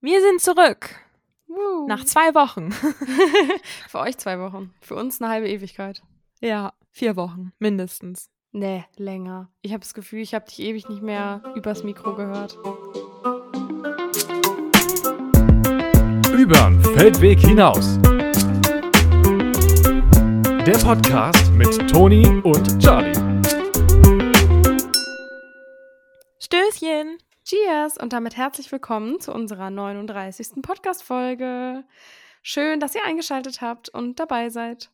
Wir sind zurück. Uh. Nach zwei Wochen. Für euch zwei Wochen. Für uns eine halbe Ewigkeit. ja, vier Wochen, mindestens. Nee, länger. Ich habe das Gefühl, ich habe dich ewig nicht mehr übers Mikro gehört. Übern Feldweg hinaus. Der Podcast mit Toni und Charlie. Stößchen. Cheers und damit herzlich willkommen zu unserer 39. Podcast-Folge. Schön, dass ihr eingeschaltet habt und dabei seid.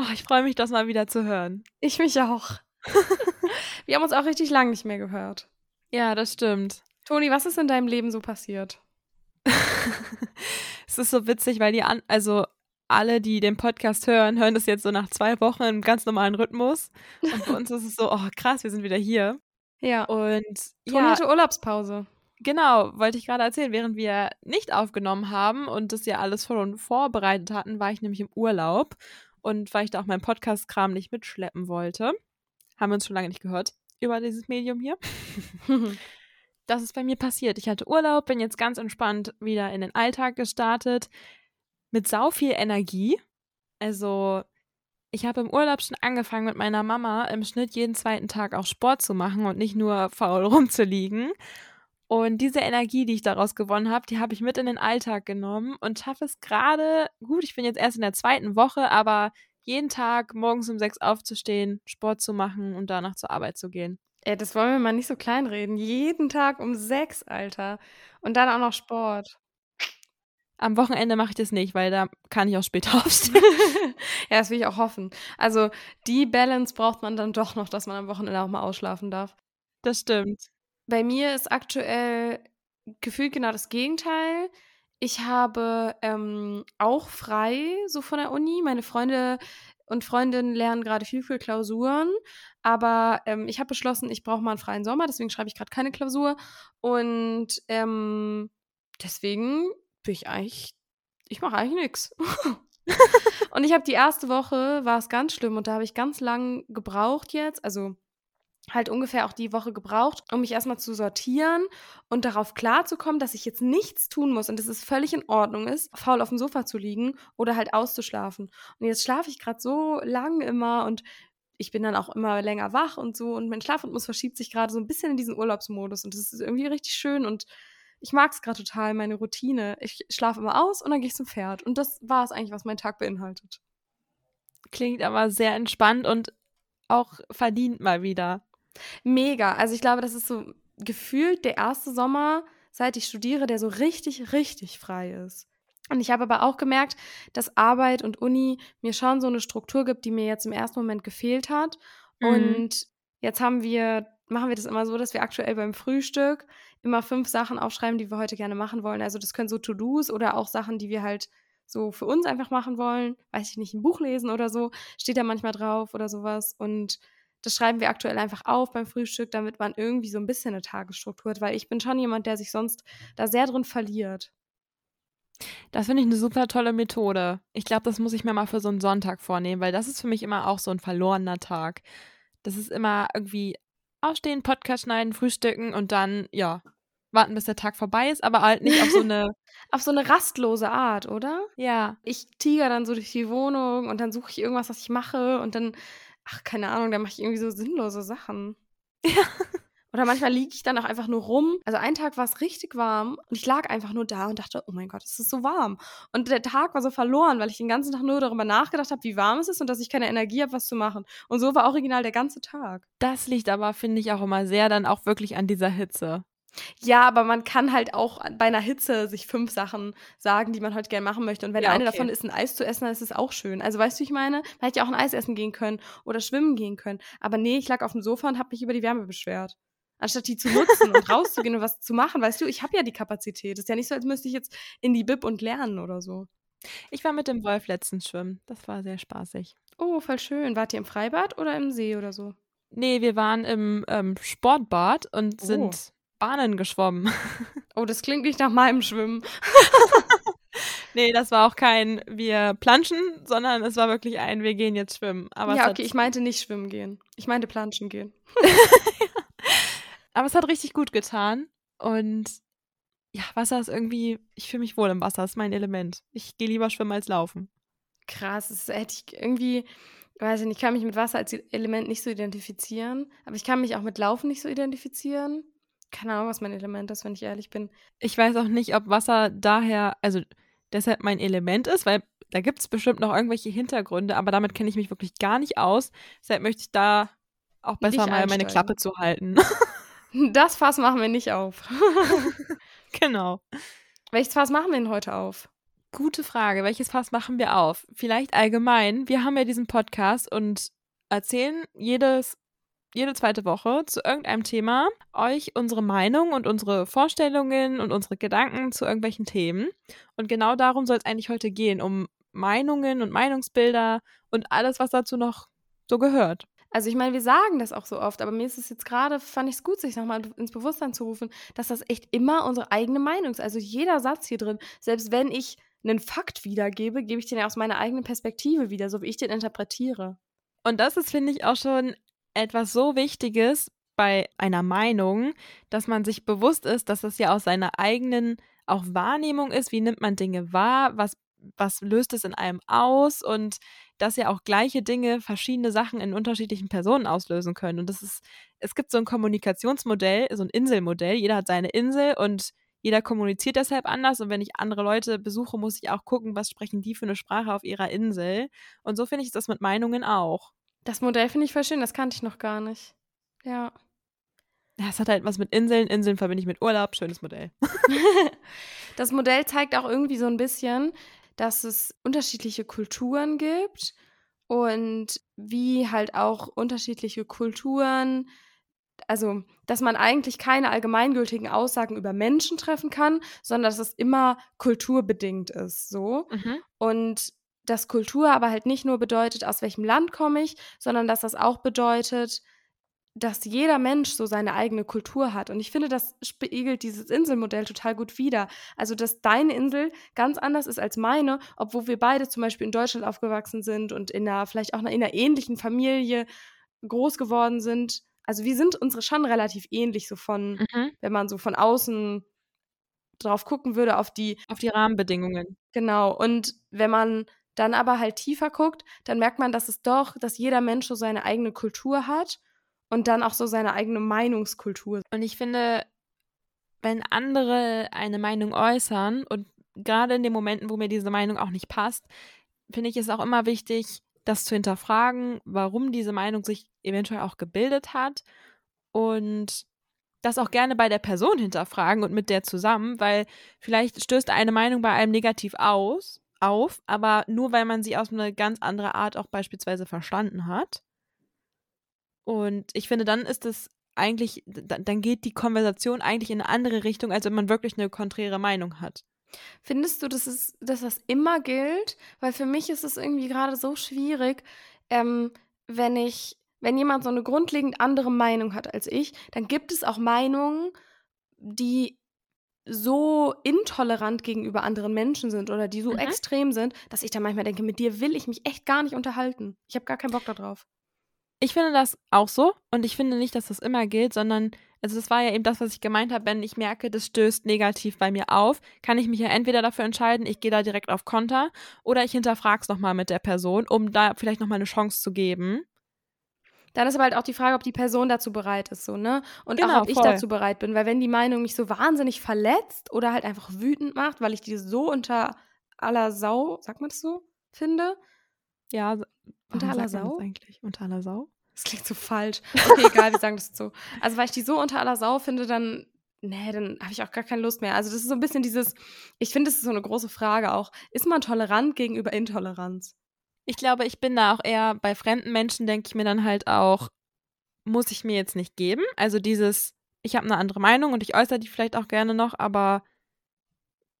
Oh, ich freue mich, das mal wieder zu hören. Ich mich auch. Wir haben uns auch richtig lang nicht mehr gehört. Ja, das stimmt. Toni, was ist in deinem Leben so passiert? es ist so witzig, weil die an, also alle, die den Podcast hören, hören das jetzt so nach zwei Wochen im ganz normalen Rhythmus. Und für uns ist es so, oh krass, wir sind wieder hier. Ja. Und Toni ja, hatte Urlaubspause. genau, wollte ich gerade erzählen, während wir nicht aufgenommen haben und das ja alles schon vorbereitet hatten, war ich nämlich im Urlaub. Und weil ich da auch meinen Podcast-Kram nicht mitschleppen wollte, haben wir uns schon lange nicht gehört über dieses Medium hier. das ist bei mir passiert. Ich hatte Urlaub, bin jetzt ganz entspannt wieder in den Alltag gestartet, mit sau viel Energie. Also, ich habe im Urlaub schon angefangen, mit meiner Mama im Schnitt jeden zweiten Tag auch Sport zu machen und nicht nur faul rumzuliegen. Und diese Energie, die ich daraus gewonnen habe, die habe ich mit in den Alltag genommen und schaffe es gerade, gut, ich bin jetzt erst in der zweiten Woche, aber jeden Tag morgens um sechs aufzustehen, Sport zu machen und danach zur Arbeit zu gehen. Ey, das wollen wir mal nicht so kleinreden. Jeden Tag um sechs, Alter. Und dann auch noch Sport. Am Wochenende mache ich das nicht, weil da kann ich auch später aufstehen. ja, das will ich auch hoffen. Also die Balance braucht man dann doch noch, dass man am Wochenende auch mal ausschlafen darf. Das stimmt. Bei mir ist aktuell gefühlt genau das Gegenteil. Ich habe ähm, auch frei, so von der Uni. Meine Freunde und Freundinnen lernen gerade viel für Klausuren. Aber ähm, ich habe beschlossen, ich brauche mal einen freien Sommer, deswegen schreibe ich gerade keine Klausur. Und ähm, deswegen bin ich eigentlich, ich mache eigentlich nichts. und ich habe die erste Woche, war es ganz schlimm und da habe ich ganz lang gebraucht jetzt. Also halt ungefähr auch die Woche gebraucht, um mich erstmal zu sortieren und darauf klarzukommen, dass ich jetzt nichts tun muss und dass es völlig in Ordnung ist, faul auf dem Sofa zu liegen oder halt auszuschlafen. Und jetzt schlafe ich gerade so lang immer und ich bin dann auch immer länger wach und so und mein Schlafrhythmus verschiebt sich gerade so ein bisschen in diesen Urlaubsmodus und das ist irgendwie richtig schön und ich mag es gerade total, meine Routine. Ich schlafe immer aus und dann gehe ich zum Pferd. Und das war es eigentlich, was mein Tag beinhaltet. Klingt aber sehr entspannt und auch verdient mal wieder. Mega. Also ich glaube, das ist so gefühlt der erste Sommer, seit ich studiere, der so richtig, richtig frei ist. Und ich habe aber auch gemerkt, dass Arbeit und Uni mir schon so eine Struktur gibt, die mir jetzt im ersten Moment gefehlt hat. Mhm. Und jetzt haben wir, machen wir das immer so, dass wir aktuell beim Frühstück immer fünf Sachen aufschreiben, die wir heute gerne machen wollen. Also das können so To-Dos oder auch Sachen, die wir halt so für uns einfach machen wollen. Weiß ich nicht, ein Buch lesen oder so, steht da manchmal drauf oder sowas. Und das schreiben wir aktuell einfach auf beim Frühstück, damit man irgendwie so ein bisschen eine Tagesstruktur hat, weil ich bin schon jemand, der sich sonst da sehr drin verliert. Das finde ich eine super tolle Methode. Ich glaube, das muss ich mir mal für so einen Sonntag vornehmen, weil das ist für mich immer auch so ein verlorener Tag. Das ist immer irgendwie aufstehen, Podcast schneiden, frühstücken und dann, ja, warten, bis der Tag vorbei ist, aber halt nicht auf so eine. Auf so eine rastlose Art, oder? ja. Ich tiger dann so durch die Wohnung und dann suche ich irgendwas, was ich mache und dann, ach, keine Ahnung, dann mache ich irgendwie so sinnlose Sachen. Ja. Oder manchmal liege ich dann auch einfach nur rum. Also einen Tag war es richtig warm und ich lag einfach nur da und dachte, oh mein Gott, es ist so warm. Und der Tag war so verloren, weil ich den ganzen Tag nur darüber nachgedacht habe, wie warm es ist und dass ich keine Energie habe, was zu machen. Und so war original der ganze Tag. Das liegt aber, finde ich, auch immer sehr dann auch wirklich an dieser Hitze. Ja, aber man kann halt auch bei einer Hitze sich fünf Sachen sagen, die man heute gerne machen möchte. Und wenn Ja, eine okay. davon ist, ein Eis zu essen, dann ist es auch schön. Also weißt du, wie ich meine? Man hätte ja auch ein Eis essen gehen können oder schwimmen gehen können. Aber nee, ich lag auf dem Sofa und habe mich über die Wärme beschwert. Anstatt die zu nutzen und rauszugehen und was zu machen, weißt du, ich habe ja die Kapazität. Ist ja nicht so, als müsste ich jetzt in die Bib und lernen oder so. Ich war mit dem Wolf letztens schwimmen. Das war sehr spaßig. Oh, voll schön. Wart ihr im Freibad oder im See oder so? Nee, wir waren im ähm, Sportbad und Oh. sind Bahnen geschwommen. Oh, das klingt nicht nach meinem Schwimmen. nee, das war auch kein wir planschen, sondern es war wirklich ein wir gehen jetzt schwimmen. Aber ja, okay, ich meinte nicht schwimmen gehen. Ich meinte planschen gehen. Aber es hat richtig gut getan. Und ja, Wasser ist irgendwie, ich fühle mich wohl im Wasser, ist mein Element. Ich gehe lieber schwimmen als laufen. Krass, das hätte ich irgendwie, weiß ich nicht, ich kann mich mit Wasser als Element nicht so identifizieren, aber ich kann mich auch mit Laufen nicht so identifizieren. Keine Ahnung, was mein Element ist, wenn ich ehrlich bin. Ich weiß auch nicht, ob Wasser daher, also deshalb mein Element ist, weil da gibt es bestimmt noch irgendwelche Hintergründe, aber damit kenne ich mich wirklich gar nicht aus. Deshalb möchte ich da auch besser mal meine Klappe zu halten. Das Fass machen wir nicht auf. genau. Welches Fass machen wir denn heute auf? Gute Frage. Welches Fass machen wir auf? Vielleicht allgemein. Wir haben ja diesen Podcast und erzählen jedes, jede zweite Woche zu irgendeinem Thema euch unsere Meinung und unsere Vorstellungen und unsere Gedanken zu irgendwelchen Themen. Und genau darum soll es eigentlich heute gehen, um Meinungen und Meinungsbilder und alles, was dazu noch so gehört. Also ich meine, wir sagen das auch so oft, aber mir ist es jetzt gerade, fand ich es gut, sich nochmal ins Bewusstsein zu rufen, dass das echt immer unsere eigene Meinung ist. Also jeder Satz hier drin, selbst wenn ich einen Fakt wiedergebe, gebe ich den ja aus meiner eigenen Perspektive wieder, so wie ich den interpretiere. Und das ist, finde ich, auch schon etwas so Wichtiges bei einer Meinung, dass man sich bewusst ist, dass das ja aus seiner eigenen auch Wahrnehmung ist, wie nimmt man Dinge wahr, was, was löst es in einem aus und dass ja auch gleiche Dinge verschiedene Sachen in unterschiedlichen Personen auslösen können. Und das ist, es gibt so ein Kommunikationsmodell, so ein Inselmodell. Jeder hat seine Insel und jeder kommuniziert deshalb anders. Und wenn ich andere Leute besuche, muss ich auch gucken, was sprechen die für eine Sprache auf ihrer Insel. Und so finde ich das mit Meinungen auch. Das Modell finde ich voll schön, das kannte ich noch gar nicht. Ja. Es hat halt was mit Inseln. Inseln verbinde ich mit Urlaub. Schönes Modell. das Modell zeigt auch irgendwie so ein bisschen, dass es unterschiedliche Kulturen gibt und wie halt auch unterschiedliche Kulturen, also dass man eigentlich keine allgemeingültigen Aussagen über Menschen treffen kann, sondern dass es immer kulturbedingt ist, so. Mhm. Und dass Kultur aber halt nicht nur bedeutet, aus welchem Land komme ich, sondern dass das auch bedeutet, dass jeder Mensch so seine eigene Kultur hat. Und ich finde, das spiegelt dieses Inselmodell total gut wider. Also, dass deine Insel ganz anders ist als meine, obwohl wir beide zum Beispiel in Deutschland aufgewachsen sind und in einer, vielleicht auch in einer ähnlichen Familie groß geworden sind. Also, wir sind unsere schon relativ ähnlich, so von, mhm. wenn man so von außen drauf gucken würde, auf die. Auf die Rahmenbedingungen. Genau. Und wenn man dann aber halt tiefer guckt, dann merkt man, dass es doch, dass jeder Mensch so seine eigene Kultur hat und dann auch so seine eigene Meinungskultur. Und ich finde, wenn andere eine Meinung äußern und gerade in den Momenten, wo mir diese Meinung auch nicht passt, finde ich es auch immer wichtig, das zu hinterfragen, warum diese Meinung sich eventuell auch gebildet hat und das auch gerne bei der Person hinterfragen und mit der zusammen, weil vielleicht stößt eine Meinung bei einem negativ aus, auf, aber nur weil man sie aus einer ganz anderen Art auch beispielsweise verstanden hat. Und ich finde, dann ist es eigentlich, dann geht die Konversation eigentlich in eine andere Richtung, als wenn man wirklich eine konträre Meinung hat. Findest du, dass, es, dass das immer gilt? Weil für mich ist es irgendwie gerade so schwierig, ähm, wenn ich, wenn jemand so eine grundlegend andere Meinung hat als ich, dann gibt es auch Meinungen, die so intolerant gegenüber anderen Menschen sind oder die so mhm. extrem sind, dass ich dann manchmal denke, mit dir will ich mich echt gar nicht unterhalten. Ich habe gar keinen Bock darauf. Ich finde das auch so und ich finde nicht, dass das immer gilt, sondern, also das war ja eben das, was ich gemeint habe, wenn ich merke, das stößt negativ bei mir auf, kann ich mich ja entweder dafür entscheiden, ich gehe da direkt auf Konter oder ich hinterfrage es nochmal mit der Person, um da vielleicht nochmal eine Chance zu geben. Dann ist aber halt auch die Frage, ob die Person dazu bereit ist, so, ne? Und genau, auch, ob ich dazu bereit bin, weil wenn die Meinung mich so wahnsinnig verletzt oder halt einfach wütend macht, weil ich die so unter aller Sau, sagt man das so, finde, ja, unter aller Sau? eigentlich? Unter aller Sau? Das klingt so falsch. Okay, egal, wir sagen das so. Also, weil ich die so unter aller Sau finde, dann, nee, dann habe ich auch gar keine Lust mehr. Also, das ist so ein bisschen dieses, ich finde, das ist so eine große Frage auch. Ist man tolerant gegenüber Intoleranz? Ich glaube, ich bin da auch eher bei fremden Menschen, denke ich mir dann halt auch, muss ich mir jetzt nicht geben. Also, dieses, ich habe eine andere Meinung und ich äußere die vielleicht auch gerne noch, aber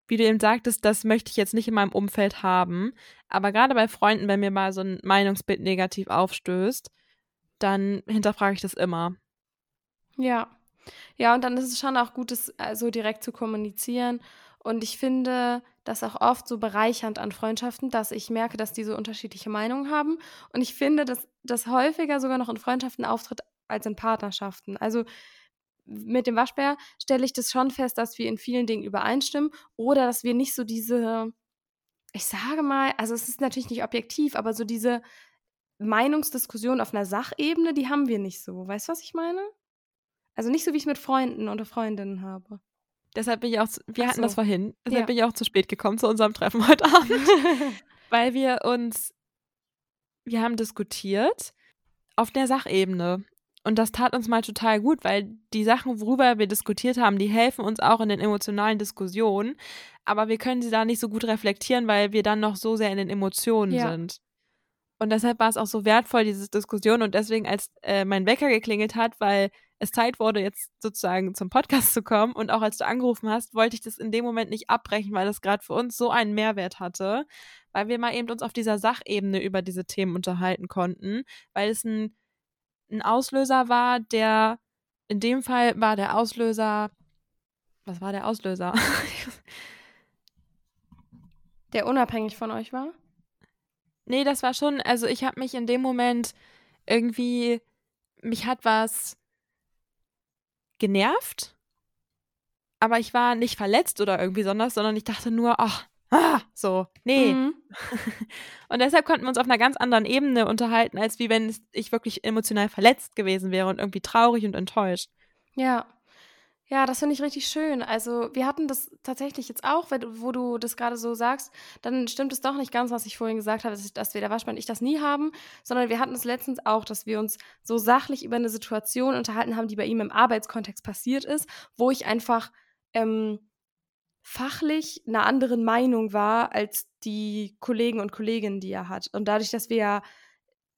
wie du eben sagtest, das möchte ich jetzt nicht in meinem Umfeld haben. Aber gerade bei Freunden, wenn mir mal so ein Meinungsbild negativ aufstößt, dann hinterfrage ich das immer. Ja. Ja, und dann ist es schon auch gut, das äh, so direkt zu kommunizieren. Und ich finde das auch oft so bereichernd an Freundschaften, dass ich merke, dass die so unterschiedliche Meinungen haben. Und ich finde, dass das häufiger sogar noch in Freundschaften auftritt als in Partnerschaften. Also mit dem Waschbär stelle ich das schon fest, dass wir in vielen Dingen übereinstimmen oder dass wir nicht so diese, ich sage mal, also es ist natürlich nicht objektiv, aber so diese Meinungsdiskussion auf einer Sachebene, die haben wir nicht so. Weißt du, was ich meine? Also nicht so, wie ich es mit Freunden oder Freundinnen habe. Deshalb bin ich auch, zu, wir Ach hatten so. das vorhin, deshalb Ja. bin ich auch zu spät gekommen zu unserem Treffen heute Abend, weil wir uns, wir haben diskutiert auf der Sachebene. Und das tat uns mal total gut, weil die Sachen, worüber wir diskutiert haben, die helfen uns auch in den emotionalen Diskussionen. Aber wir können sie da nicht so gut reflektieren, weil wir dann noch so sehr in den Emotionen Ja. sind. Und deshalb war es auch so wertvoll, diese Diskussion. Und deswegen, als äh, mein Wecker geklingelt hat, weil es Zeit wurde, jetzt sozusagen zum Podcast zu kommen und auch als du angerufen hast, wollte ich das in dem Moment nicht abbrechen, weil das gerade für uns so einen Mehrwert hatte, weil wir mal eben uns auf dieser Sachebene über diese Themen unterhalten konnten, weil es ein, ein Auslöser war, der in dem Fall war der Auslöser, was war der Auslöser? Der unabhängig von euch war? Nee, das war schon, also ich habe mich in dem Moment irgendwie, mich hat was genervt, aber ich war nicht verletzt oder irgendwie besonders, sondern ich dachte nur, ach, ah, so, nee. Mhm. Und deshalb konnten wir uns auf einer ganz anderen Ebene unterhalten, als wie wenn ich wirklich emotional verletzt gewesen wäre und irgendwie traurig und enttäuscht. Ja. Ja, das finde ich richtig schön. Also, wir hatten das tatsächlich jetzt auch, wenn, wo du das gerade so sagst, dann stimmt es doch nicht ganz, was ich vorhin gesagt habe, dass, ich, dass wir der Waschmann und ich das nie haben, sondern wir hatten es letztens auch, dass wir uns so sachlich über eine Situation unterhalten haben, die bei ihm im Arbeitskontext passiert ist, wo ich einfach ähm, fachlich einer anderen Meinung war als die Kollegen und Kolleginnen, die er hat. Und dadurch, dass wir ja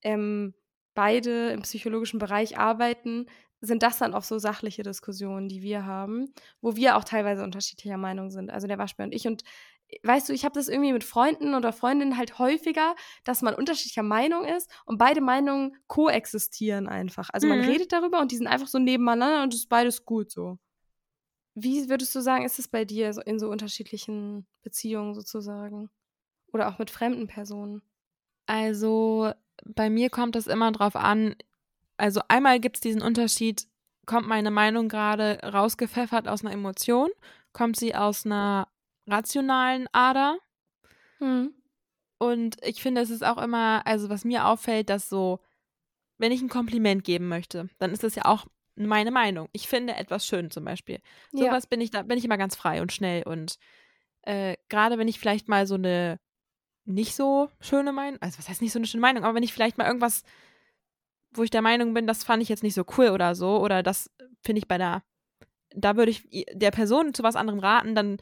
ähm, beide im psychologischen Bereich arbeiten, sind das dann auch so sachliche Diskussionen, die wir haben, wo wir auch teilweise unterschiedlicher Meinung sind. Also der Waschbär und ich. Und äh, weißt du, ich habe das irgendwie mit Freunden oder Freundinnen halt häufiger, dass man unterschiedlicher Meinung ist und beide Meinungen koexistieren einfach. Also man Mhm. redet darüber und die sind einfach so nebeneinander und es ist beides gut so. Wie würdest du sagen, ist es bei dir in so unterschiedlichen Beziehungen sozusagen? Oder auch mit fremden Personen? Also bei mir kommt es immer drauf an, also einmal gibt es diesen Unterschied, kommt meine Meinung gerade rausgepfeffert aus einer Emotion, kommt sie aus einer rationalen Ader Hm. und ich finde, es ist auch immer, also was mir auffällt, dass so, wenn ich ein Kompliment geben möchte, dann ist das ja auch meine Meinung. Ich finde etwas schön zum Beispiel. Ja. Sowas bin ich, da bin ich immer ganz frei und schnell und äh, gerade wenn ich vielleicht mal so eine nicht so schöne Meinung, also was heißt nicht so eine schöne Meinung, aber wenn ich vielleicht mal irgendwas, wo ich der Meinung bin, das fand ich jetzt nicht so cool oder so, oder das finde ich bei der, da würde ich der Person zu was anderem raten, dann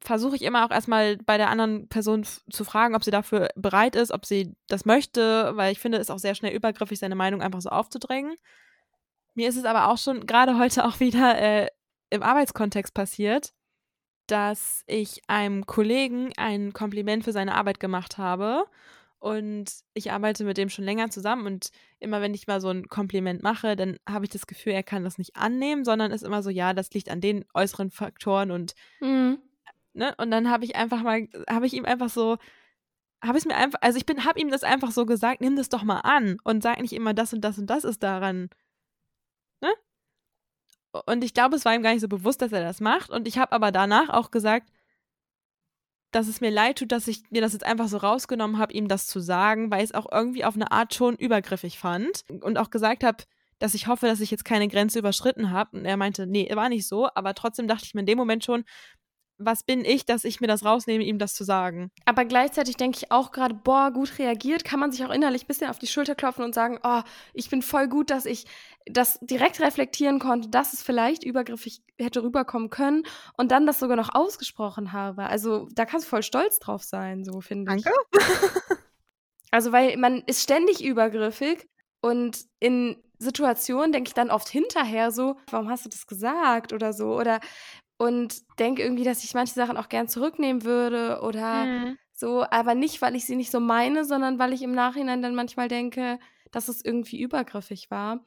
versuche ich immer auch erstmal bei der anderen Person zu fragen, ob sie dafür bereit ist, ob sie das möchte, weil ich finde, es ist auch sehr schnell übergriffig, seine Meinung einfach so aufzudrängen. Mir ist es aber auch schon gerade heute auch wieder äh, im Arbeitskontext passiert, dass ich einem Kollegen ein Kompliment für seine Arbeit gemacht habe. Und ich arbeite mit dem schon länger zusammen und immer wenn ich mal so ein Kompliment mache, dann habe ich das Gefühl, er kann das nicht annehmen, sondern ist immer so, ja, das liegt an den äußeren Faktoren und Mhm. ne, und dann habe ich einfach mal, habe ich ihm einfach so, habe ich es mir einfach, also ich bin, habe ihm das einfach so gesagt, nimm das doch mal an und sag nicht immer das und das und das ist daran, ne? Und ich glaube, es war ihm gar nicht so bewusst, dass er das macht. Und ich habe aber danach auch gesagt, dass es mir leid tut, dass ich mir das jetzt einfach so rausgenommen habe, ihm das zu sagen, weil ich es auch irgendwie auf eine Art schon übergriffig fand und auch gesagt habe, dass ich hoffe, dass ich jetzt keine Grenze überschritten habe. Und er meinte, nee, war nicht so, aber trotzdem dachte ich mir in dem Moment schon, was bin ich, dass ich mir das rausnehme, ihm das zu sagen. Aber gleichzeitig denke ich auch gerade, boah, gut reagiert, kann man sich auch innerlich ein bisschen auf die Schulter klopfen und sagen, oh, ich bin voll gut, dass ich das direkt reflektieren konnte, dass es vielleicht übergriffig hätte rüberkommen können und dann das sogar noch ausgesprochen habe. Also da kannst du voll stolz drauf sein, so finde ich. Also weil man ist ständig übergriffig und in Situationen denke ich dann oft hinterher so, warum hast du das gesagt oder so oder und denke irgendwie, dass ich manche Sachen auch gern zurücknehmen würde oder Mhm. so, aber nicht, weil ich sie nicht so meine, sondern weil ich im Nachhinein dann manchmal denke, dass es irgendwie übergriffig war.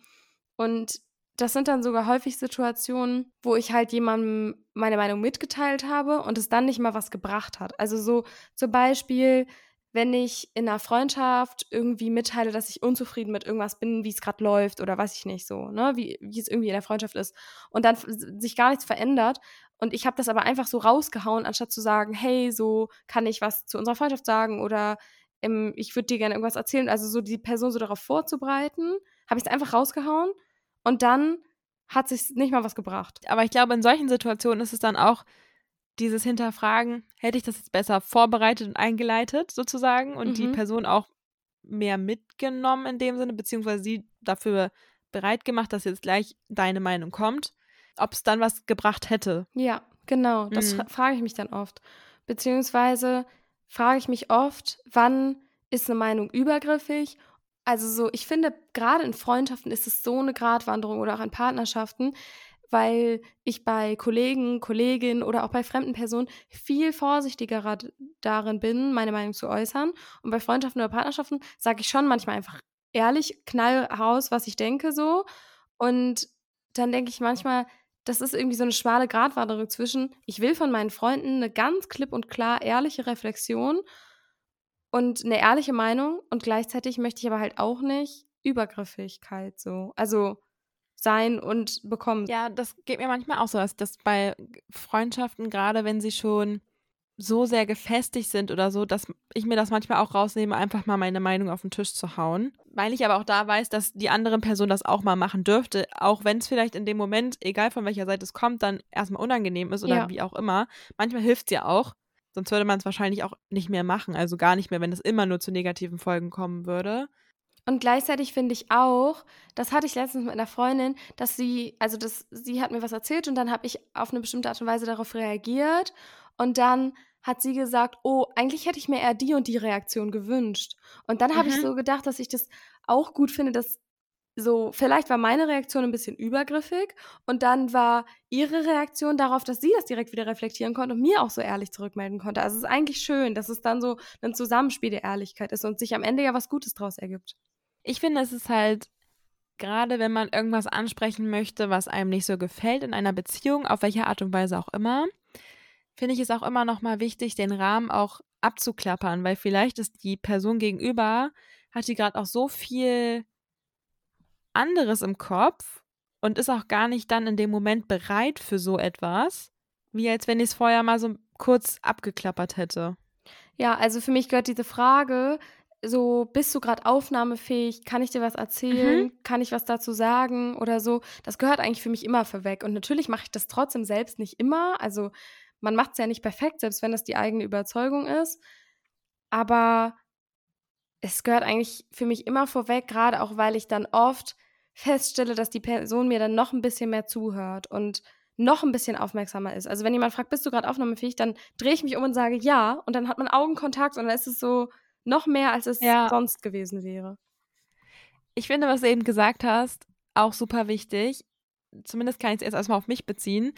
Und das sind dann sogar häufig Situationen, wo ich halt jemandem meine Meinung mitgeteilt habe und es dann nicht mal was gebracht hat. Also so zum Beispiel, wenn ich in einer Freundschaft irgendwie mitteile, dass ich unzufrieden mit irgendwas bin, wie es gerade läuft oder weiß ich nicht so, ne, wie, wie es irgendwie in der Freundschaft ist und dann sich gar nichts verändert und ich habe das aber einfach so rausgehauen, anstatt zu sagen, hey, so kann ich was zu unserer Freundschaft sagen oder ähm, ich würde dir gerne irgendwas erzählen, also so die Person so darauf vorzubereiten, habe ich es einfach rausgehauen und dann hat sich nicht mal was gebracht. Aber ich glaube, in solchen Situationen ist es dann auch dieses Hinterfragen, hätte ich das jetzt besser vorbereitet und eingeleitet sozusagen und mhm. die Person auch mehr mitgenommen in dem Sinne, beziehungsweise sie dafür bereit gemacht, dass jetzt gleich deine Meinung kommt, ob es dann was gebracht hätte. Ja, genau, das mhm. frage ich mich dann oft. Beziehungsweise frage ich mich oft, wann ist eine Meinung übergriffig also so, ich finde, gerade in Freundschaften ist es so eine Gratwanderung oder auch in Partnerschaften, weil ich bei Kollegen, Kolleginnen oder auch bei fremden Personen viel vorsichtiger darin bin, meine Meinung zu äußern. Und bei Freundschaften oder Partnerschaften sage ich schon manchmal einfach ehrlich, knall raus, was ich denke so. Und dann denke ich manchmal, das ist irgendwie so eine schmale Gratwanderung zwischen, ich will von meinen Freunden eine ganz klipp und klar ehrliche Reflexion und eine ehrliche Meinung und gleichzeitig möchte ich aber halt auch nicht Übergriffigkeit so. Also sein und bekommen. Ja, das geht mir manchmal auch so, dass, dass bei Freundschaften, gerade wenn sie schon so sehr gefestigt sind oder so, dass ich mir das manchmal auch rausnehme, einfach mal meine Meinung auf den Tisch zu hauen. Weil ich aber auch da weiß, dass die andere Person das auch mal machen dürfte, auch wenn es vielleicht in dem Moment, egal von welcher Seite es kommt, dann erstmal unangenehm ist oder ja. wie auch immer. Manchmal hilft es ja auch. Sonst würde man es wahrscheinlich auch nicht mehr machen, also gar nicht mehr, wenn es immer nur zu negativen Folgen kommen würde. Und gleichzeitig finde ich auch, das hatte ich letztens mit einer Freundin, dass sie, also das, sie hat mir was erzählt und dann habe ich auf eine bestimmte Art und Weise darauf reagiert und dann hat sie gesagt, oh, eigentlich hätte ich mir eher die und die Reaktion gewünscht. Und dann habe mhm. ich so gedacht, dass ich das auch gut finde, dass so, vielleicht war meine Reaktion ein bisschen übergriffig und dann war ihre Reaktion darauf, dass sie das direkt wieder reflektieren konnte und mir auch so ehrlich zurückmelden konnte. Also es ist eigentlich schön, dass es dann so ein Zusammenspiel der Ehrlichkeit ist und sich am Ende ja was Gutes draus ergibt. Ich finde, es ist halt gerade, wenn man irgendwas ansprechen möchte, was einem nicht so gefällt in einer Beziehung, auf welche Art und Weise auch immer, finde ich es auch immer noch mal wichtig, den Rahmen auch abzuklappern, weil vielleicht ist die Person gegenüber hat die gerade auch so viel anderes im Kopf und ist auch gar nicht dann in dem Moment bereit für so etwas, wie als wenn ich es vorher mal so kurz abgeklappert hätte. Ja, also für mich gehört diese Frage, so bist du gerade aufnahmefähig, kann ich dir was erzählen, mhm. kann ich was dazu sagen oder so, das gehört eigentlich für mich immer vorweg. Und natürlich mache ich das trotzdem selbst nicht immer. Also man macht es ja nicht perfekt, selbst wenn das die eigene Überzeugung ist. Aber es gehört eigentlich für mich immer vorweg, gerade auch weil ich dann oft feststelle, dass die Person mir dann noch ein bisschen mehr zuhört und noch ein bisschen aufmerksamer ist. Also wenn jemand fragt, bist du gerade aufnahmefähig, dann drehe ich mich um und sage ja und dann hat man Augenkontakt und dann ist es so noch mehr, als es ja. sonst gewesen wäre. Ich finde, was du eben gesagt hast, auch super wichtig. Zumindest kann ich es erst erstmal auf mich beziehen.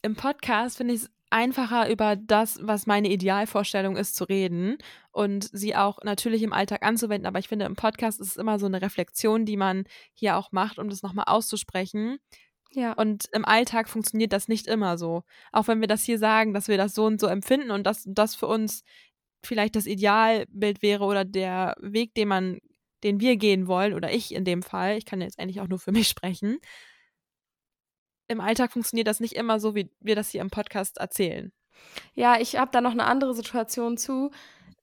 Im Podcast finde ich es einfacher über das, was meine Idealvorstellung ist, zu reden und sie auch natürlich im Alltag anzuwenden. Aber ich finde, im Podcast ist es immer so eine Reflexion, die man hier auch macht, um das nochmal auszusprechen. Ja. Und im Alltag funktioniert das nicht immer so. Auch wenn wir das hier sagen, dass wir das so und so empfinden und dass das für uns vielleicht das Idealbild wäre oder der Weg, den man, den wir gehen wollen, oder ich in dem Fall, ich kann jetzt eigentlich auch nur für mich sprechen, im Alltag funktioniert das nicht immer so, wie wir das hier im Podcast erzählen. Ja, ich habe da noch eine andere Situation zu,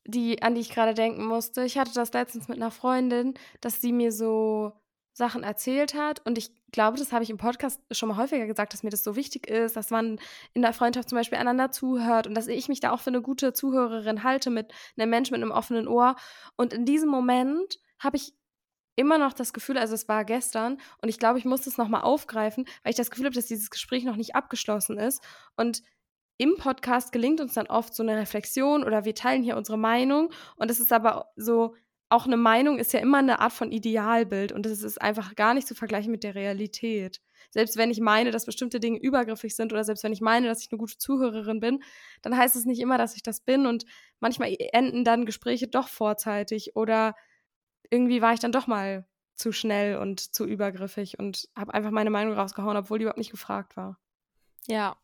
die, an die ich gerade denken musste. Ich hatte das letztens mit einer Freundin, dass sie mir so Sachen erzählt hat. Und ich glaube, das habe ich im Podcast schon mal häufiger gesagt, dass mir das so wichtig ist, dass man in der Freundschaft zum Beispiel einander zuhört und dass ich mich da auch für eine gute Zuhörerin halte mit einem Menschen mit einem offenen Ohr. Und in diesem Moment habe ich immer noch das Gefühl, also es war gestern und ich glaube, ich muss das nochmal aufgreifen, weil ich das Gefühl habe, dass dieses Gespräch noch nicht abgeschlossen ist. Und im Podcast gelingt uns dann oft so eine Reflexion oder wir teilen hier unsere Meinung und es ist aber so, auch eine Meinung ist ja immer eine Art von Idealbild und es ist einfach gar nicht zu vergleichen mit der Realität. Selbst wenn ich meine, dass bestimmte Dinge übergriffig sind oder selbst wenn ich meine, dass ich eine gute Zuhörerin bin, dann heißt es nicht immer, dass ich das bin und manchmal enden dann Gespräche doch vorzeitig oder irgendwie war ich dann doch mal zu schnell und zu übergriffig und habe einfach meine Meinung rausgehauen, obwohl die überhaupt nicht gefragt war. Ja,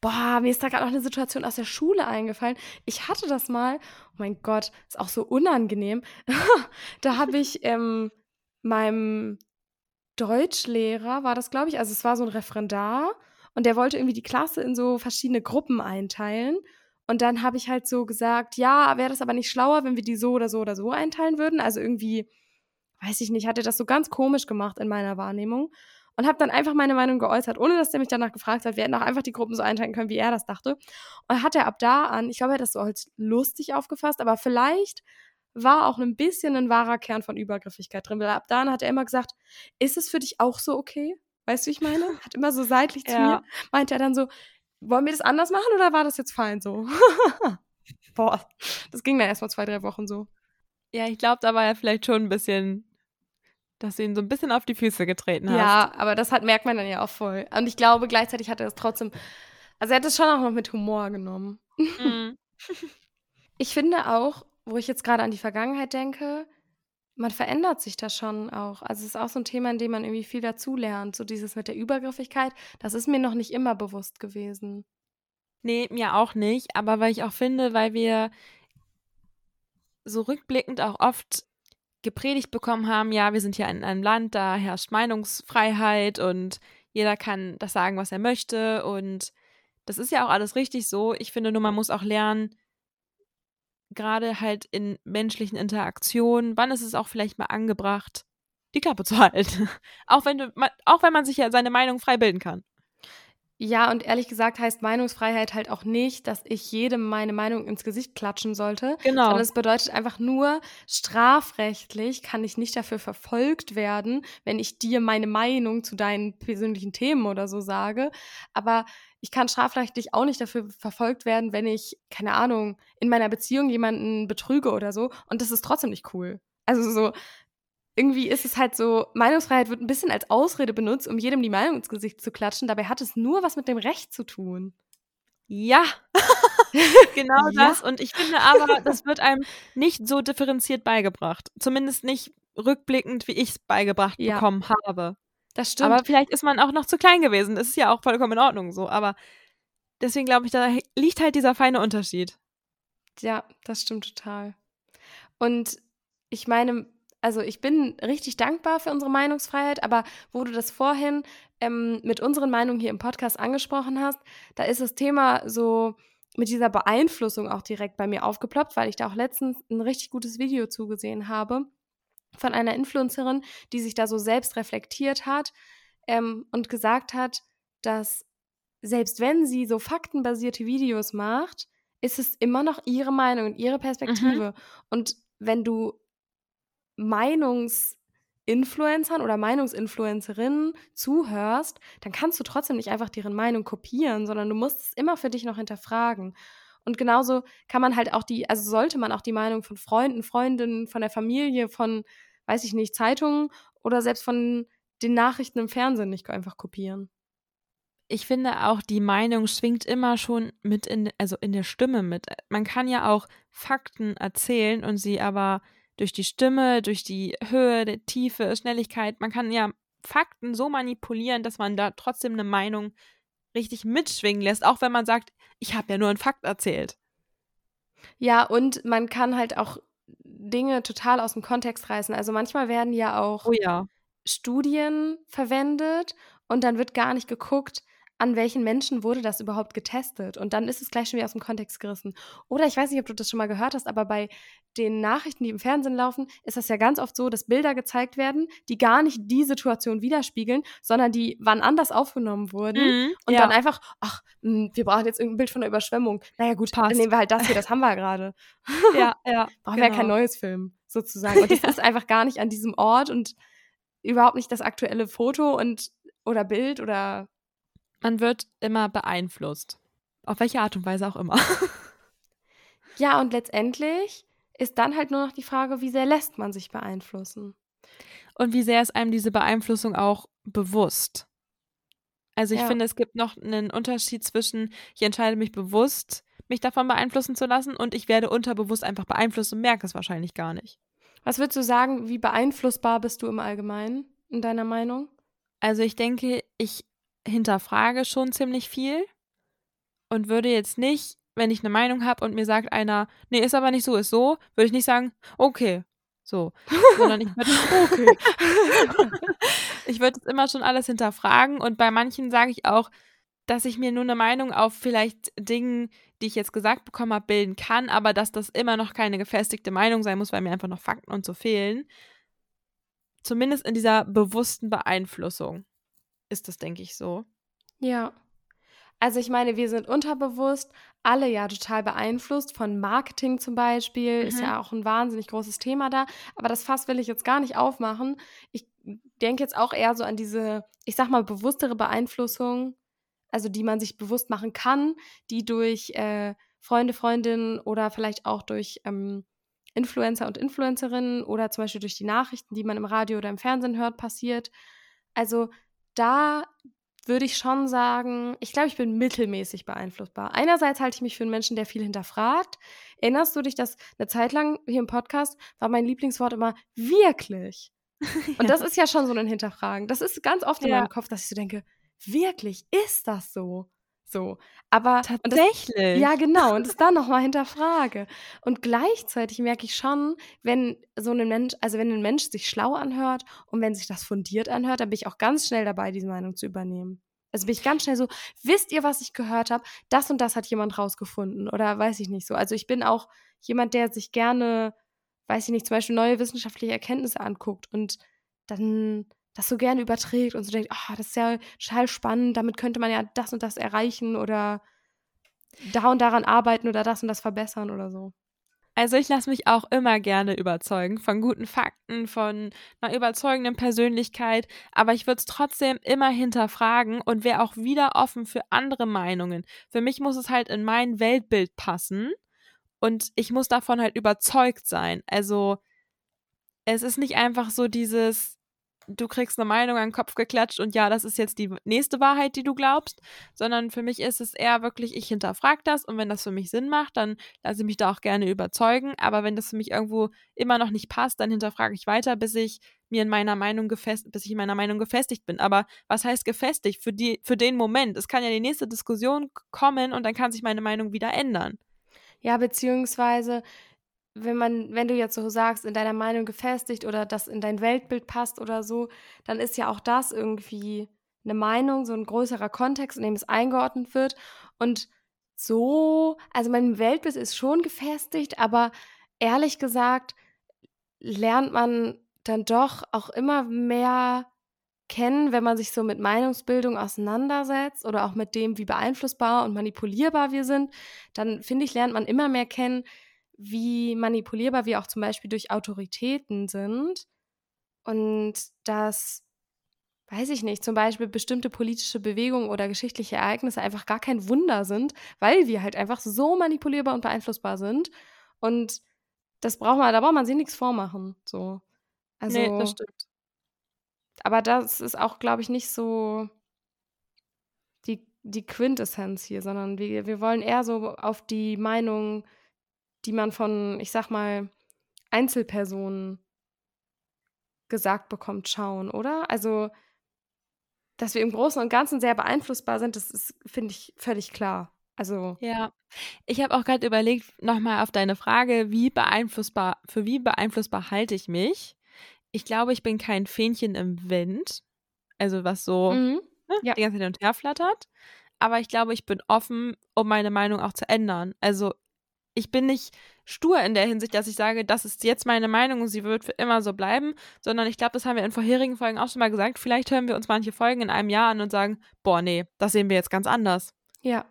Boah, mir ist da gerade noch eine Situation aus der Schule eingefallen. Ich hatte das mal, oh mein Gott, ist auch so unangenehm. da habe ich ähm, meinem Deutschlehrer, war das, glaube ich, also es war so ein Referendar und der wollte irgendwie die Klasse in so verschiedene Gruppen einteilen. Und dann habe ich halt so gesagt, ja, wäre das aber nicht schlauer, wenn wir die so oder so oder so einteilen würden? Also irgendwie, weiß ich nicht, hat er das so ganz komisch gemacht in meiner Wahrnehmung und habe dann einfach meine Meinung geäußert, ohne dass der mich danach gefragt hat. Wir hätten auch einfach die Gruppen so einteilen können, wie er das dachte. Und hat er ab da an, ich glaube, er hat das so als lustig aufgefasst, aber vielleicht war auch ein bisschen ein wahrer Kern von Übergriffigkeit drin, weil ab da hat er immer gesagt, ist es für dich auch so okay? Weißt du, wie ich meine? Hat immer so seitlich zu ja. mir, meinte er dann so, wollen wir das anders machen oder war das jetzt fein so? Boah, das ging dann erst mal zwei, drei Wochen so. Ja, ich glaube, da war er vielleicht schon ein bisschen dass du ihn so ein bisschen auf die Füße getreten hast. Ja, aber das hat, merkt man dann ja auch voll. Und ich glaube, gleichzeitig hat er es trotzdem, also er hat es schon auch noch mit Humor genommen. Mhm. ich finde auch, wo ich jetzt gerade an die Vergangenheit denke, man verändert sich da schon auch. Also es ist auch so ein Thema, in dem man irgendwie viel dazulernt. So dieses mit der Übergriffigkeit, das ist mir noch nicht immer bewusst gewesen. Nee, mir auch nicht. Aber weil ich auch finde, weil wir so rückblickend auch oft gepredigt bekommen haben, ja, wir sind hier in einem Land, da herrscht Meinungsfreiheit und jeder kann das sagen, was er möchte. Und das ist ja auch alles richtig so. Ich finde nur, man muss auch lernen, gerade halt in menschlichen Interaktionen, wann ist es auch vielleicht mal angebracht, die Klappe zu halten. auch wenn du, auch wenn man sich ja seine Meinung frei bilden kann. Ja, und ehrlich gesagt heißt Meinungsfreiheit halt auch nicht, dass ich jedem meine Meinung ins Gesicht klatschen sollte. Genau. Sondern es bedeutet einfach nur, strafrechtlich kann ich nicht dafür verfolgt werden, wenn ich dir meine Meinung zu deinen persönlichen Themen oder so sage. Aber ich kann strafrechtlich auch nicht dafür verfolgt werden, wenn ich, keine Ahnung, in meiner Beziehung jemanden betrüge oder so. Und das ist trotzdem nicht cool. Also so, irgendwie ist es halt so, Meinungsfreiheit wird ein bisschen als Ausrede benutzt, um jedem die Meinung ins Gesicht zu klatschen. Dabei hat es nur was mit dem Recht zu tun. Ja, genau ja. das. Und ich finde aber, das wird einem nicht so differenziert beigebracht. Zumindest nicht rückblickend, wie ich es beigebracht ja. bekommen habe. Das stimmt. Aber vielleicht ist man auch noch zu klein gewesen. Das ist ja auch vollkommen in Ordnung so. Aber deswegen glaube ich, da liegt halt dieser feine Unterschied. Ja, das stimmt total. Und ich meine, also ich bin richtig dankbar für unsere Meinungsfreiheit, aber wo du das vorhin ähm, mit unseren Meinungen hier im Podcast angesprochen hast, da ist das Thema so mit dieser Beeinflussung auch direkt bei mir aufgeploppt, weil ich da auch letztens ein richtig gutes Video zugesehen habe von einer Influencerin, die sich da so selbst reflektiert hat ähm, und gesagt hat, dass selbst wenn sie so faktenbasierte Videos macht, ist es immer noch ihre Meinung und ihre Perspektive. Mhm. Und wenn du Meinungsinfluencern oder Meinungsinfluencerinnen zuhörst, dann kannst du trotzdem nicht einfach deren Meinung kopieren, sondern du musst es immer für dich noch hinterfragen. Und genauso kann man halt auch die, also sollte man auch die Meinung von Freunden, Freundinnen, von der Familie, von, weiß ich nicht, Zeitungen oder selbst von den Nachrichten im Fernsehen nicht einfach kopieren. Ich finde auch, die Meinung schwingt immer schon mit in, also in der Stimme mit. Man kann ja auch Fakten erzählen und sie aber durch die Stimme, durch die Höhe, die Tiefe, Schnelligkeit, man kann ja Fakten so manipulieren, dass man da trotzdem eine Meinung richtig mitschwingen lässt, auch wenn man sagt, ich habe ja nur einen Fakt erzählt. Ja, und man kann halt auch Dinge total aus dem Kontext reißen. Also manchmal werden ja auch oh ja. Studien verwendet und dann wird gar nicht geguckt, an welchen Menschen wurde das überhaupt getestet? Und dann ist es gleich schon wieder aus dem Kontext gerissen. Oder ich weiß nicht, ob du das schon mal gehört hast, aber bei den Nachrichten, die im Fernsehen laufen, ist das ja ganz oft so, dass Bilder gezeigt werden, die gar nicht die Situation widerspiegeln, sondern die wann anders aufgenommen wurden. Mhm, und ja. dann einfach, ach, hm, wir brauchen jetzt irgendein Bild von der Überschwemmung. Naja, gut, Passt. dann nehmen wir halt das hier, das haben wir gerade. ja, ja. Brauchen genau. wir ja kein genau. neues Film, sozusagen. Und das ist einfach gar nicht an diesem Ort und überhaupt nicht das aktuelle Foto und oder Bild oder man wird immer beeinflusst. Auf welche Art und Weise auch immer. ja, und letztendlich ist dann halt nur noch die Frage, wie sehr lässt man sich beeinflussen? Und wie sehr ist einem diese Beeinflussung auch bewusst? Also ich ja. finde, es gibt noch einen Unterschied zwischen, ich entscheide mich bewusst, mich davon beeinflussen zu lassen und ich werde unterbewusst einfach beeinflusst und merke es wahrscheinlich gar nicht. Was würdest du sagen, wie beeinflussbar bist du im Allgemeinen, in deiner Meinung? Also ich denke, ich hinterfrage schon ziemlich viel. und würde jetzt nicht, wenn ich eine Meinung habe und mir sagt einer, nee, ist aber nicht so, ist so, würde ich nicht sagen, okay, so. Sondern ich würde okay. ich würde immer schon alles hinterfragen und bei manchen sage ich auch, dass ich mir nur eine Meinung auf vielleicht Dingen, die ich jetzt gesagt bekommen habe, bilden kann, aber dass das immer noch keine gefestigte Meinung sein muss, weil mir einfach noch Fakten und so fehlen. Zumindest in dieser bewussten Beeinflussung ist das, denke ich, so. Ja. Also ich meine, wir sind unterbewusst alle ja total beeinflusst von Marketing zum Beispiel. Mhm. Ist ja auch ein wahnsinnig großes Thema da. Aber das Fass will ich jetzt gar nicht aufmachen. Ich denke jetzt auch eher so an diese, ich sag mal, bewusstere Beeinflussung, also die man sich bewusst machen kann, die durch äh, Freunde, Freundinnen oder vielleicht auch durch ähm, Influencer und Influencerinnen oder zum Beispiel durch die Nachrichten, die man im Radio oder im Fernsehen hört, passiert. Also da würde ich schon sagen, ich glaube, ich bin mittelmäßig beeinflussbar. Einerseits halte ich mich für einen Menschen, der viel hinterfragt. Erinnerst du dich, dass eine Zeit lang hier im Podcast war mein Lieblingswort immer wirklich? Und das ist ja schon so ein Hinterfragen. Das ist ganz oft in ja. meinem Kopf, dass ich so denke, wirklich, ist das so? So. Aber tatsächlich. Das, ja, genau. Und es dann nochmal hinterfrage. Und gleichzeitig merke ich schon, wenn so ein Mensch, also wenn ein Mensch sich schlau anhört und wenn sich das fundiert anhört, dann bin ich auch ganz schnell dabei, diese Meinung zu übernehmen. Also bin ich ganz schnell so, wisst ihr, was ich gehört habe? Das und das hat jemand rausgefunden. Oder weiß ich nicht so. Also ich bin auch jemand, der sich gerne, weiß ich nicht, zum Beispiel neue wissenschaftliche Erkenntnisse anguckt und dann das so gerne überträgt und so denkt, oh, das ist ja total spannend, damit könnte man ja das und das erreichen oder da und daran arbeiten oder das und das verbessern oder so. Also ich lasse mich auch immer gerne überzeugen von guten Fakten, von einer überzeugenden Persönlichkeit, aber ich würde es trotzdem immer hinterfragen und wäre auch wieder offen für andere Meinungen. Für mich muss es halt in mein Weltbild passen und ich muss davon halt überzeugt sein. Also es ist nicht einfach so dieses, du kriegst eine Meinung an den Kopf geklatscht und ja, das ist jetzt die nächste Wahrheit, die du glaubst, sondern für mich ist es eher wirklich, ich hinterfrage das und wenn das für mich Sinn macht, dann lasse ich mich da auch gerne überzeugen, aber wenn das für mich irgendwo immer noch nicht passt, dann hinterfrage ich weiter, bis ich mir in meiner Meinung gefestigt, bis ich in meiner Meinung gefestigt bin. Aber was heißt gefestigt? Für die, für den Moment. Es kann ja die nächste Diskussion kommen und dann kann sich meine Meinung wieder ändern. Ja, beziehungsweise wenn man, wenn du jetzt so sagst, in deiner Meinung gefestigt oder das in dein Weltbild passt oder so, dann ist ja auch das irgendwie eine Meinung, so ein größerer Kontext, in dem es eingeordnet wird. Und so, also mein Weltbild ist schon gefestigt, aber ehrlich gesagt lernt man dann doch auch immer mehr kennen, wenn man sich so mit Meinungsbildung auseinandersetzt oder auch mit dem, wie beeinflussbar und manipulierbar wir sind, dann finde ich, lernt man immer mehr kennen, wie manipulierbar wir auch zum Beispiel durch Autoritäten sind und dass, weiß ich nicht, zum Beispiel bestimmte politische Bewegungen oder geschichtliche Ereignisse einfach gar kein Wunder sind, weil wir halt einfach so manipulierbar und beeinflussbar sind und das braucht man, da braucht man sich nichts vormachen, so. Also, nee, das stimmt. Aber das ist auch, glaube ich, nicht so die, die Quintessenz hier, sondern wir, wir wollen eher so auf die Meinung die man von, ich sag mal, Einzelpersonen gesagt bekommt, schauen, oder? Also, dass wir im Großen und Ganzen sehr beeinflussbar sind, das ist, finde ich, völlig klar. Also. Ja. Ich habe auch gerade überlegt, nochmal auf deine Frage, wie beeinflussbar, für wie beeinflussbar halte ich mich? Ich glaube, ich bin kein Fähnchen im Wind. Also, was so mhm. ne, ja. die ganze Zeit hin und her flattert. Aber ich glaube, ich bin offen, um meine Meinung auch zu ändern. Also, ich bin nicht stur in der Hinsicht, dass ich sage, das ist jetzt meine Meinung und sie wird für immer so bleiben, sondern ich glaube, das haben wir in vorherigen Folgen auch schon mal gesagt. Vielleicht hören wir uns manche Folgen in einem Jahr an und sagen, boah, nee, das sehen wir jetzt ganz anders. Ja.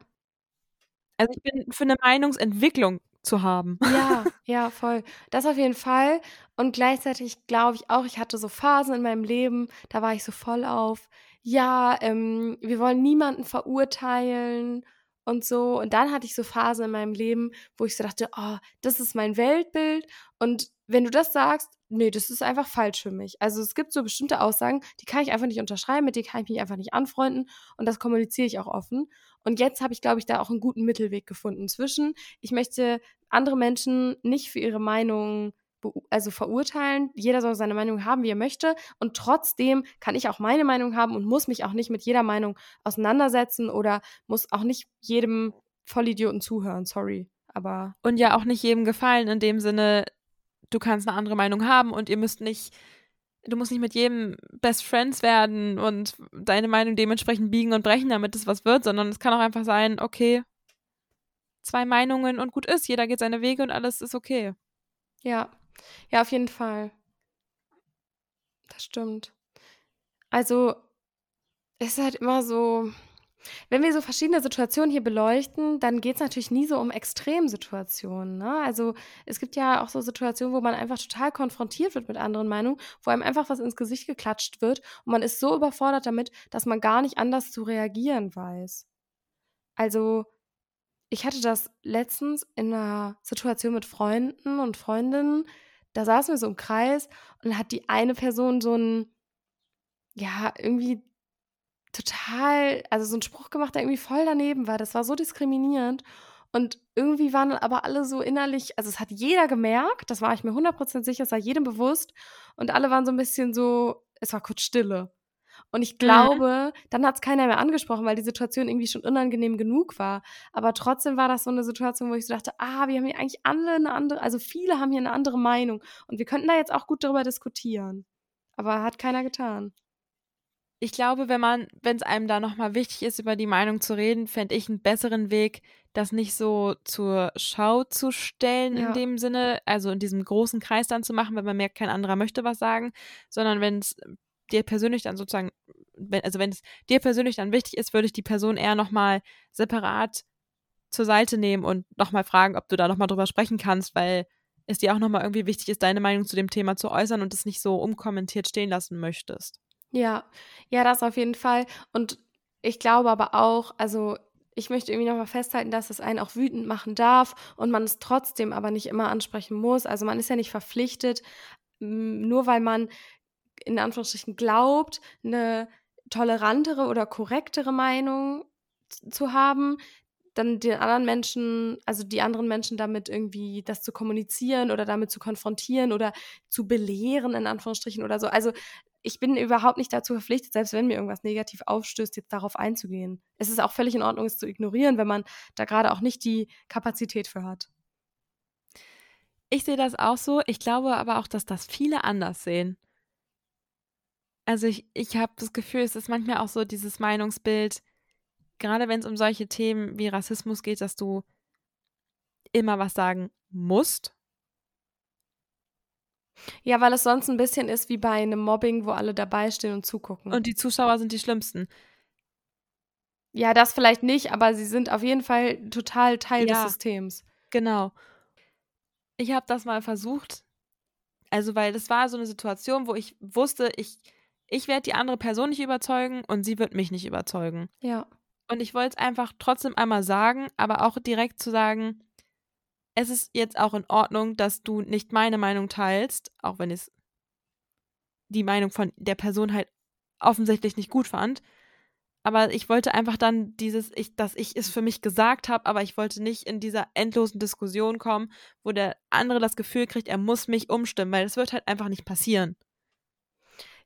Also ich bin für eine Meinungsentwicklung zu haben. Ja, ja, voll. Das auf jeden Fall. Und gleichzeitig glaube ich auch, ich hatte so Phasen in meinem Leben, da war ich so voll auf, ja, ähm, wir wollen niemanden verurteilen und so. Und dann hatte ich so Phasen in meinem Leben, wo ich so dachte, oh, das ist mein Weltbild. Und wenn du das sagst, nee, das ist einfach falsch für mich. Also es gibt so bestimmte Aussagen, die kann ich einfach nicht unterschreiben, mit denen kann ich mich einfach nicht anfreunden. Und das kommuniziere ich auch offen. Und jetzt habe ich, glaube ich, da auch einen guten Mittelweg gefunden zwischen, ich möchte andere Menschen nicht für ihre Meinung also verurteilen. Jeder soll seine Meinung haben, wie er möchte. Und trotzdem kann ich auch meine Meinung haben und muss mich auch nicht mit jeder Meinung auseinandersetzen oder muss auch nicht jedem Vollidioten zuhören, sorry. Aber. Und ja auch nicht jedem gefallen, in dem Sinne, du kannst eine andere Meinung haben und ihr müsst nicht, du musst nicht mit jedem Best Friends werden und deine Meinung dementsprechend biegen und brechen, damit es was wird, sondern es kann auch einfach sein, okay, zwei Meinungen und gut ist, jeder geht seine Wege und alles ist okay. Ja, ja, auf jeden Fall. Das stimmt. Also, es ist halt immer so, wenn wir so verschiedene Situationen hier beleuchten, dann geht es natürlich nie so um Extremsituationen. Ne? Also es gibt ja auch so Situationen, wo man einfach total konfrontiert wird mit anderen Meinungen, wo einem einfach was ins Gesicht geklatscht wird und man ist so überfordert damit, dass man gar nicht anders zu reagieren weiß. Also ich hatte das letztens in einer Situation mit Freunden und Freundinnen. Da saßen wir so im Kreis und hat die eine Person so ein, ja, irgendwie total, also so einen Spruch gemacht, der irgendwie voll daneben war. Das war so diskriminierend. Und irgendwie waren aber alle so innerlich, also es hat jeder gemerkt, das war ich mir 100% sicher, es war jedem bewusst. Und alle waren so ein bisschen so, es war kurz Stille. Und ich mhm. glaube, mhm. dann hat es keiner mehr angesprochen, weil die Situation irgendwie schon unangenehm genug war. Aber trotzdem war das so eine Situation, wo ich so dachte, ah, wir haben hier eigentlich alle eine andere, also viele haben hier eine andere Meinung. Und wir könnten da jetzt auch gut darüber diskutieren. Aber hat keiner getan ich glaube, wenn man, wenn es einem da nochmal wichtig ist, über die Meinung zu reden, fände ich einen besseren Weg, das nicht so zur Schau zu stellen ja. in dem Sinne, also in diesem großen Kreis dann zu machen, wenn man merkt, kein anderer möchte was sagen, sondern wenn es dir persönlich dann sozusagen, wenn, also wenn es dir persönlich dann wichtig ist, würde ich die Person eher nochmal separat zur Seite nehmen und nochmal fragen, ob du da nochmal drüber sprechen kannst, weil es dir auch nochmal irgendwie wichtig ist, deine Meinung zu dem Thema zu äußern und es nicht so unkommentiert stehen lassen möchtest. Ja, ja, das auf jeden Fall. Und ich glaube aber auch, also ich möchte irgendwie nochmal festhalten, dass es einen auch wütend machen darf und man es trotzdem aber nicht immer ansprechen muss. Also man ist ja nicht verpflichtet, nur weil man in Anführungsstrichen glaubt, eine tolerantere oder korrektere Meinung zu haben, dann den anderen Menschen, also die anderen Menschen damit irgendwie das zu kommunizieren oder damit zu konfrontieren oder zu belehren, in Anführungsstrichen oder so. Also ich bin überhaupt nicht dazu verpflichtet, selbst wenn mir irgendwas negativ aufstößt, jetzt darauf einzugehen. Es ist auch völlig in Ordnung, es zu ignorieren, wenn man da gerade auch nicht die Kapazität für hat. Ich sehe das auch so. Ich glaube aber auch, dass das viele anders sehen. Also ich, ich habe das Gefühl, es ist manchmal auch so dieses Meinungsbild, gerade wenn es um solche Themen wie Rassismus geht, dass du immer was sagen musst ja, weil es sonst ein bisschen ist wie bei einem Mobbing, wo alle dabei stehen und zugucken. Und die Zuschauer sind die schlimmsten. Ja, das vielleicht nicht, aber sie sind auf jeden Fall total Teil ja, des Systems. Genau. Ich habe das mal versucht. Also, weil das war so eine Situation, wo ich wusste, ich, ich werde die andere Person nicht überzeugen und sie wird mich nicht überzeugen. Ja. Und ich wollte es einfach trotzdem einmal sagen, aber auch direkt zu sagen, es ist jetzt auch in Ordnung, dass du nicht meine Meinung teilst, auch wenn es die Meinung von der Person halt offensichtlich nicht gut fand. Aber ich wollte einfach dann dieses, ich, dass ich es für mich gesagt habe, aber ich wollte nicht in dieser endlosen Diskussion kommen, wo der andere das Gefühl kriegt, er muss mich umstimmen, weil das wird halt einfach nicht passieren.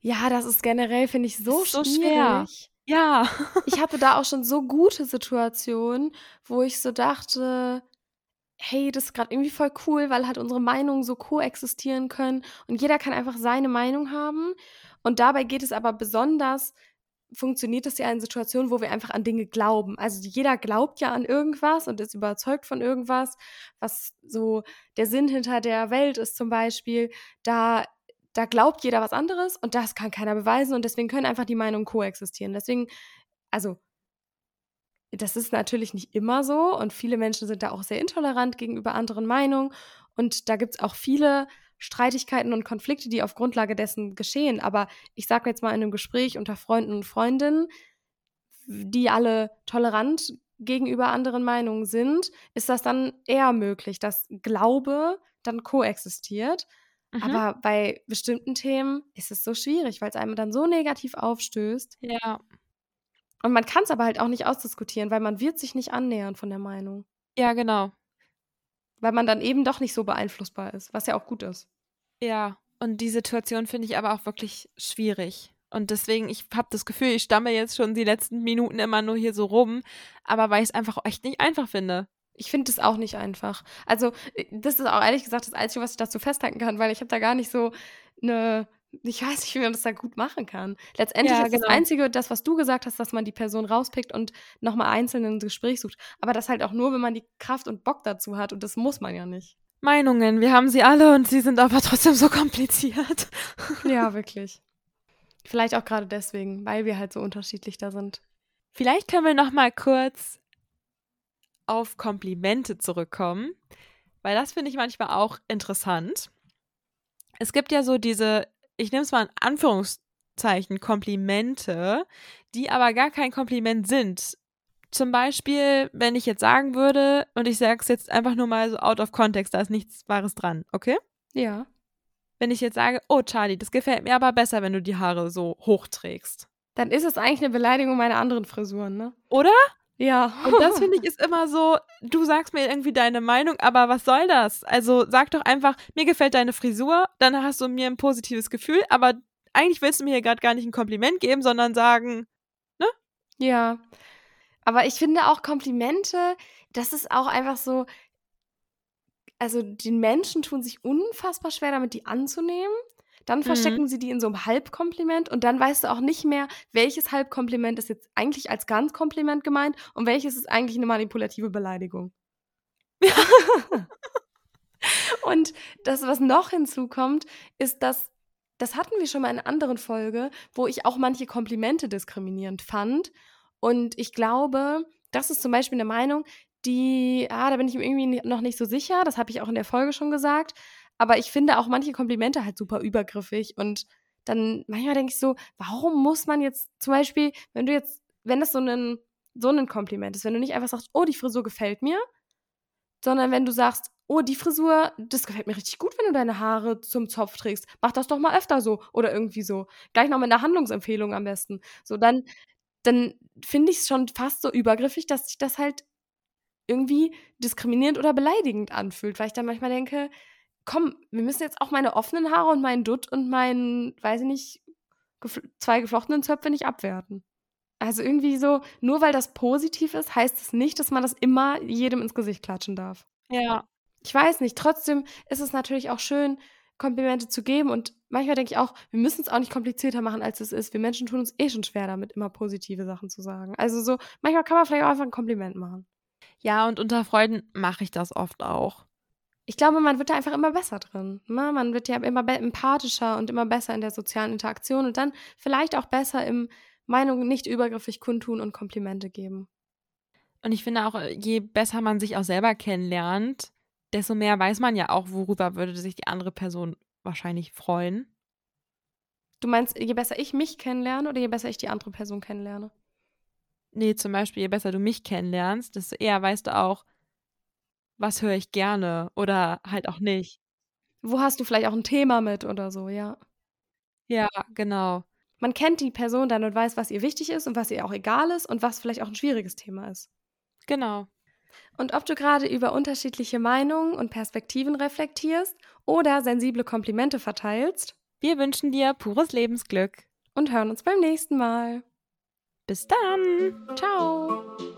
Ja, das ist generell, finde ich, so, so schwer. Ja. ich hatte da auch schon so gute Situationen, wo ich so dachte, hey, das ist gerade irgendwie voll cool, weil halt unsere Meinungen so koexistieren können und jeder kann einfach seine Meinung haben. Und dabei geht es aber besonders, funktioniert es ja in Situationen, wo wir einfach an Dinge glauben. Also jeder glaubt ja an irgendwas und ist überzeugt von irgendwas, was so der Sinn hinter der Welt ist zum Beispiel. Da da glaubt jeder was anderes und das kann keiner beweisen und deswegen können einfach die Meinungen koexistieren. Deswegen, also das ist natürlich nicht immer so und viele Menschen sind da auch sehr intolerant gegenüber anderen Meinungen und da gibt es auch viele Streitigkeiten und Konflikte, die auf Grundlage dessen geschehen. Aber ich sage jetzt mal in einem Gespräch unter Freunden und Freundinnen, die alle tolerant gegenüber anderen Meinungen sind, ist das dann eher möglich, dass Glaube dann koexistiert. Mhm. Aber bei bestimmten Themen ist es so schwierig, weil es einem dann so negativ aufstößt. Ja. Und man kann es aber halt auch nicht ausdiskutieren, weil man wird sich nicht annähern von der Meinung. Ja, genau. Weil man dann eben doch nicht so beeinflussbar ist, was ja auch gut ist. Ja, und die Situation finde ich aber auch wirklich schwierig. Und deswegen, ich habe das Gefühl, ich stamme jetzt schon die letzten Minuten immer nur hier so rum, aber weil ich es einfach echt nicht einfach finde. Ich finde es auch nicht einfach. Also, äh, das ist auch ehrlich gesagt das Einzige, was ich dazu festhalten kann, weil ich habe da gar nicht so eine, ich weiß nicht, wie man das da gut machen kann. Letztendlich Ja, ist genau. das Einzige, das, was du gesagt hast, dass man die Person rauspickt und nochmal einzeln ins Gespräch sucht. Aber das halt auch nur, wenn man die Kraft und Bock dazu hat und das muss man ja nicht. Meinungen, wir haben sie alle und sie sind aber trotzdem so kompliziert. Ja, wirklich. Vielleicht auch gerade deswegen, weil wir halt so unterschiedlich da sind. Vielleicht können wir noch mal kurz auf Komplimente zurückkommen, weil das finde ich manchmal auch interessant. Es gibt ja so diese, ich nehme es mal in Anführungszeichen, Komplimente, die aber gar kein Kompliment sind. Zum Beispiel, wenn ich jetzt sagen würde, und ich sage es jetzt einfach nur mal so out of context, da ist nichts Wahres dran, okay? Ja. Wenn ich jetzt sage, oh Charlie, das gefällt mir aber besser, wenn du die Haare so hoch trägst. Dann ist es eigentlich eine Beleidigung meiner anderen Frisuren, ne? Oder? Ja. Und das finde ich ist immer so, du sagst mir irgendwie deine Meinung, aber was soll das? Also sag doch einfach, mir gefällt deine Frisur, dann hast du mir ein positives Gefühl, aber eigentlich willst du mir hier gerade gar nicht ein Kompliment geben, sondern sagen, Ja. Aber ich finde auch Komplimente, das ist auch einfach so, also die Menschen tun sich unfassbar schwer damit, die anzunehmen. Dann Mhm. verstecken sie die in so einem Halbkompliment und dann weißt du auch nicht mehr, welches Halbkompliment ist jetzt eigentlich als Ganzkompliment gemeint und welches ist eigentlich eine manipulative Beleidigung. und das, was noch hinzukommt, ist, dass, das hatten wir schon mal in einer anderen Folge, wo ich auch manche Komplimente diskriminierend fand. Und ich glaube, das ist zum Beispiel eine Meinung, die, ah, da bin ich mir irgendwie noch nicht so sicher, das habe ich auch in der Folge schon gesagt, aber ich finde auch manche Komplimente halt super übergriffig und dann manchmal denke ich so, warum muss man jetzt zum Beispiel, wenn du jetzt, wenn das so ein, so ein Kompliment ist, wenn du nicht einfach sagst, oh, die Frisur gefällt mir, sondern wenn du sagst, oh, die Frisur, das gefällt mir richtig gut, wenn du deine Haare zum Zopf trägst. Mach das doch mal öfter so oder irgendwie so. Gleich noch mit einer Handlungsempfehlung am besten. So, dann, dann finde ich es schon fast so übergriffig, dass sich das halt irgendwie diskriminierend oder beleidigend anfühlt, weil ich dann manchmal denke, komm, wir müssen jetzt auch meine offenen Haare und meinen Dutt und meinen, weiß ich nicht, gefl zwei geflochtenen Zöpfe nicht abwerten. Also irgendwie so, nur weil das positiv ist, heißt es nicht, dass man das immer jedem ins Gesicht klatschen darf. ja, Ich weiß nicht, trotzdem ist es natürlich auch schön, Komplimente zu geben und manchmal denke ich auch, wir müssen es auch nicht komplizierter machen, als es ist. Wir Menschen tun uns eh schon schwer damit, immer positive Sachen zu sagen. Also so, manchmal kann man vielleicht auch einfach ein Kompliment machen. ja, und unter Freunden mache ich das oft auch. Ich glaube, man wird da einfach immer besser drin. Ne? Man wird ja immer empathischer und immer besser in der sozialen Interaktion und dann vielleicht auch besser im Meinungen nicht übergriffig kundtun und Komplimente geben. Und ich finde auch, je besser man sich auch selber kennenlernt, desto mehr weiß man ja auch, worüber würde sich die andere Person wahrscheinlich freuen. Du meinst, je besser ich mich kennenlerne oder je besser ich die andere Person kennenlerne? Nee, zum Beispiel, je besser du mich kennenlernst, desto eher weißt du auch, was höre ich gerne oder halt auch nicht. Wo hast du vielleicht auch ein Thema mit oder so, ja. Ja, genau. Man kennt die Person dann und weiß, was ihr wichtig ist und was ihr auch egal ist und was vielleicht auch ein schwieriges Thema ist. Genau. Und ob du gerade über unterschiedliche Meinungen und Perspektiven reflektierst oder sensible Komplimente verteilst Wir wünschen dir pures Lebensglück. und hören uns beim nächsten Mal. Bis dann. Ciao!